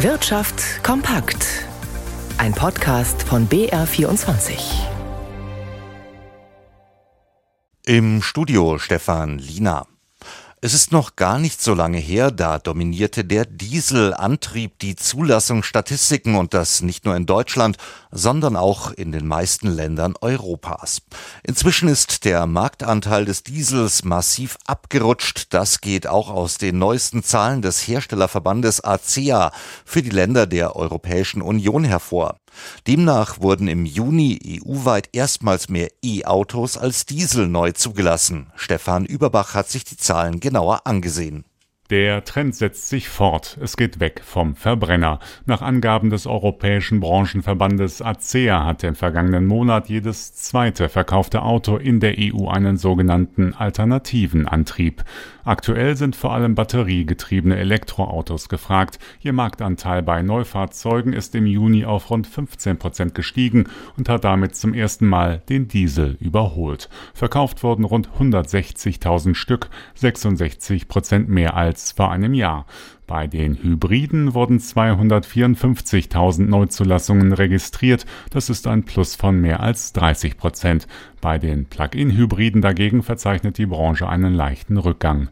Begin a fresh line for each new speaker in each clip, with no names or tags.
Wirtschaft kompakt. Ein Podcast von BR24.
Im Studio Stefan Lina. Es ist noch gar nicht so lange her, da dominierte der Dieselantrieb die Zulassungsstatistiken und das nicht nur in Deutschland, sondern auch in den meisten Ländern Europas. Inzwischen ist der Marktanteil des Diesels massiv abgerutscht. Das geht auch aus den neuesten Zahlen des Herstellerverbandes ACEA für die Länder der Europäischen Union hervor. Demnach wurden im Juni EU-weit erstmals mehr E-Autos als Diesel neu zugelassen. Stefan Überbach hat sich die Zahlen genauer angesehen.
Der Trend setzt sich fort. Es geht weg vom Verbrenner. Nach Angaben des Europäischen Branchenverbandes ACEA hat im vergangenen Monat jedes zweite verkaufte Auto in der EU einen sogenannten alternativen Antrieb. Aktuell sind vor allem batteriegetriebene Elektroautos gefragt. Ihr Marktanteil bei Neufahrzeugen ist im Juni auf rund 15 Prozent gestiegen und hat damit zum ersten Mal den Diesel überholt. Verkauft wurden rund 160.000 Stück, 66 Prozent mehr als als vor einem Jahr. Bei den Hybriden wurden 254.000 Neuzulassungen registriert. Das ist ein Plus von mehr als 30 Prozent. Bei den Plug-in-Hybriden dagegen verzeichnet die Branche einen leichten Rückgang.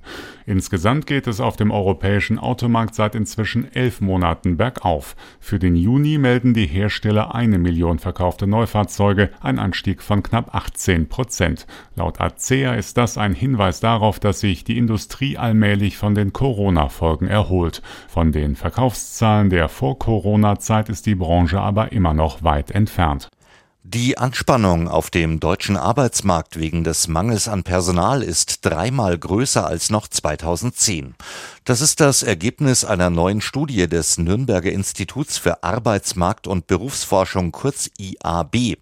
Insgesamt geht es auf dem europäischen Automarkt seit inzwischen elf Monaten bergauf. Für den Juni melden die Hersteller eine Million verkaufte Neufahrzeuge, ein Anstieg von knapp 18 Prozent. Laut ACEA ist das ein Hinweis darauf, dass sich die Industrie allmählich von den Corona-Folgen erholt erholt. Von den Verkaufszahlen der Vor-Corona-Zeit ist die Branche aber immer noch weit entfernt.
Die Anspannung auf dem deutschen Arbeitsmarkt wegen des Mangels an Personal ist dreimal größer als noch 2010. Das ist das Ergebnis einer neuen Studie des Nürnberger Instituts für Arbeitsmarkt und Berufsforschung kurz IAB.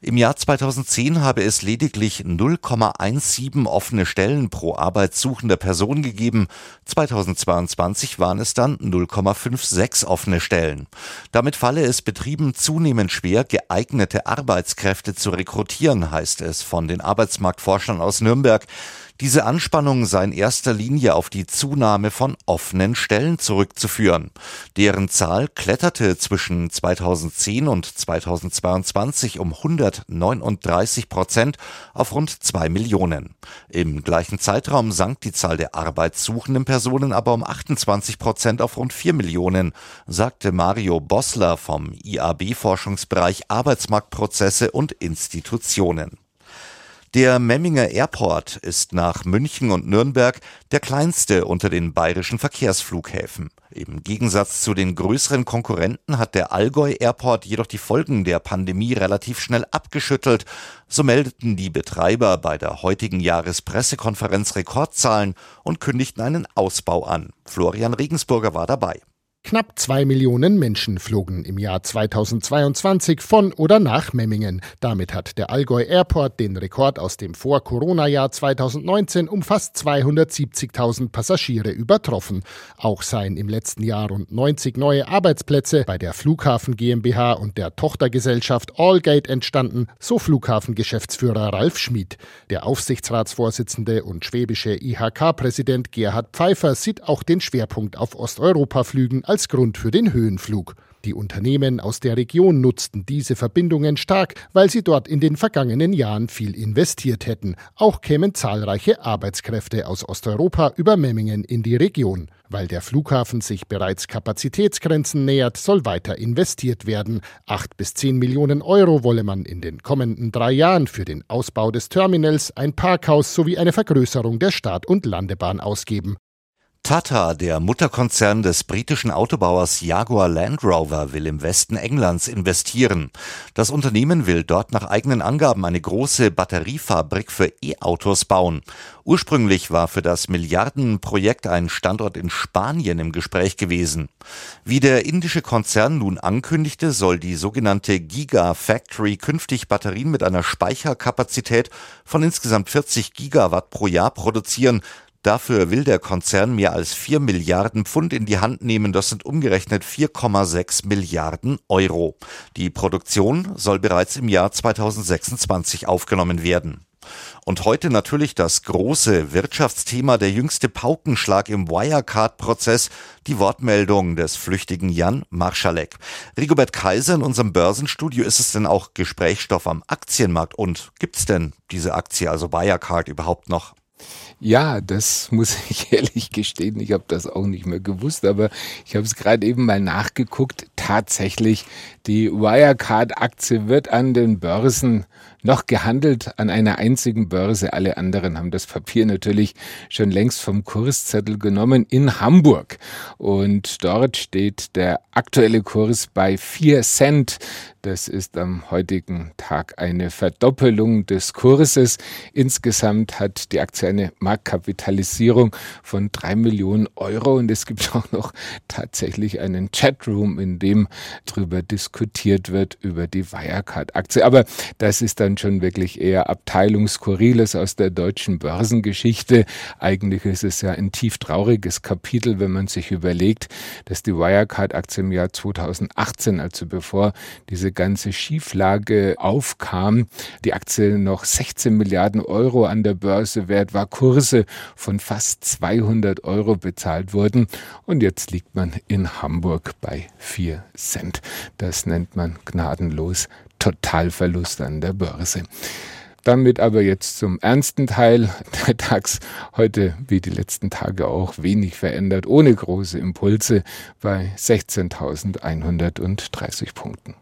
Im Jahr 2010 habe es lediglich 0,17 offene Stellen pro arbeitssuchender Person gegeben. 2022 waren es dann 0,56 offene Stellen. Damit falle es Betrieben zunehmend schwer, geeignete Arbeitskräfte Arbeitskräfte zu rekrutieren, heißt es von den Arbeitsmarktforschern aus Nürnberg. Diese Anspannung sei in erster Linie auf die Zunahme von offenen Stellen zurückzuführen. Deren Zahl kletterte zwischen 2010 und 2022 um 139 Prozent auf rund zwei Millionen. Im gleichen Zeitraum sank die Zahl der arbeitssuchenden Personen aber um 28 Prozent auf rund vier Millionen, sagte Mario Bossler vom IAB-Forschungsbereich Arbeitsmarktprozesse und Institutionen. Der Memminger Airport ist nach München und Nürnberg der kleinste unter den bayerischen Verkehrsflughäfen. Im Gegensatz zu den größeren Konkurrenten hat der Allgäu Airport jedoch die Folgen der Pandemie relativ schnell abgeschüttelt. So meldeten die Betreiber bei der heutigen Jahrespressekonferenz Rekordzahlen und kündigten einen Ausbau an. Florian Regensburger war dabei.
Knapp zwei Millionen Menschen flogen im Jahr 2022 von oder nach Memmingen. Damit hat der Allgäu Airport den Rekord aus dem Vor-Corona-Jahr 2019 um fast 270.000 Passagiere übertroffen. Auch seien im letzten Jahr rund 90 neue Arbeitsplätze bei der Flughafen GmbH und der Tochtergesellschaft Allgate entstanden, so Flughafengeschäftsführer Ralf Schmid. Der Aufsichtsratsvorsitzende und schwäbische IHK-Präsident Gerhard Pfeiffer sieht auch den Schwerpunkt auf Osteuropa-Flügen als Grund für den Höhenflug. Die Unternehmen aus der Region nutzten diese Verbindungen stark, weil sie dort in den vergangenen Jahren viel investiert hätten. Auch kämen zahlreiche Arbeitskräfte aus Osteuropa über Memmingen in die Region. Weil der Flughafen sich bereits Kapazitätsgrenzen nähert, soll weiter investiert werden. Acht bis zehn Millionen Euro wolle man in den kommenden drei Jahren für den Ausbau des Terminals, ein Parkhaus sowie eine Vergrößerung der Start- und Landebahn ausgeben.
Tata, der Mutterkonzern des britischen Autobauers Jaguar Land Rover, will im Westen Englands investieren. Das Unternehmen will dort nach eigenen Angaben eine große Batteriefabrik für E-Autos bauen. Ursprünglich war für das Milliardenprojekt ein Standort in Spanien im Gespräch gewesen. Wie der indische Konzern nun ankündigte, soll die sogenannte Giga Factory künftig Batterien mit einer Speicherkapazität von insgesamt 40 Gigawatt pro Jahr produzieren, Dafür will der Konzern mehr als 4 Milliarden Pfund in die Hand nehmen, das sind umgerechnet 4,6 Milliarden Euro. Die Produktion soll bereits im Jahr 2026 aufgenommen werden. Und heute natürlich das große Wirtschaftsthema, der jüngste Paukenschlag im Wirecard-Prozess, die Wortmeldung des flüchtigen Jan Marschalek. Rigobert Kaiser in unserem Börsenstudio, ist es denn auch Gesprächsstoff am Aktienmarkt und gibt's denn diese Aktie, also Wirecard, überhaupt noch?
Ja, das muss ich ehrlich gestehen. Ich habe das auch nicht mehr gewusst, aber ich habe es gerade eben mal nachgeguckt. Tatsächlich, die Wirecard-Aktie wird an den Börsen noch gehandelt, an einer einzigen Börse. Alle anderen haben das Papier natürlich schon längst vom Kurszettel genommen in Hamburg. Und dort steht der aktuelle Kurs bei vier Cent. Das ist am heutigen Tag eine Verdoppelung des Kurses. Insgesamt hat die Aktie eine Marktkapitalisierung von drei Millionen Euro und es gibt auch noch tatsächlich einen Chatroom, in dem darüber diskutiert wird über die Wirecard-Aktie. Aber das ist dann schon wirklich eher Abteilungsskurriles aus der deutschen Börsengeschichte. Eigentlich ist es ja ein tief trauriges Kapitel, wenn man sich überlegt, dass die Wirecard-Aktie im Jahr 2018, also bevor diese ganze Schieflage aufkam, die Aktie noch 16 Milliarden Euro an der Börse wert war, Kurse von fast 200 Euro bezahlt wurden und jetzt liegt man in Hamburg bei 4 Cent. Das nennt man gnadenlos Totalverlust an der Börse. Damit aber jetzt zum ernsten Teil. Der DAX heute, wie die letzten Tage auch, wenig verändert, ohne große Impulse bei 16.130 Punkten.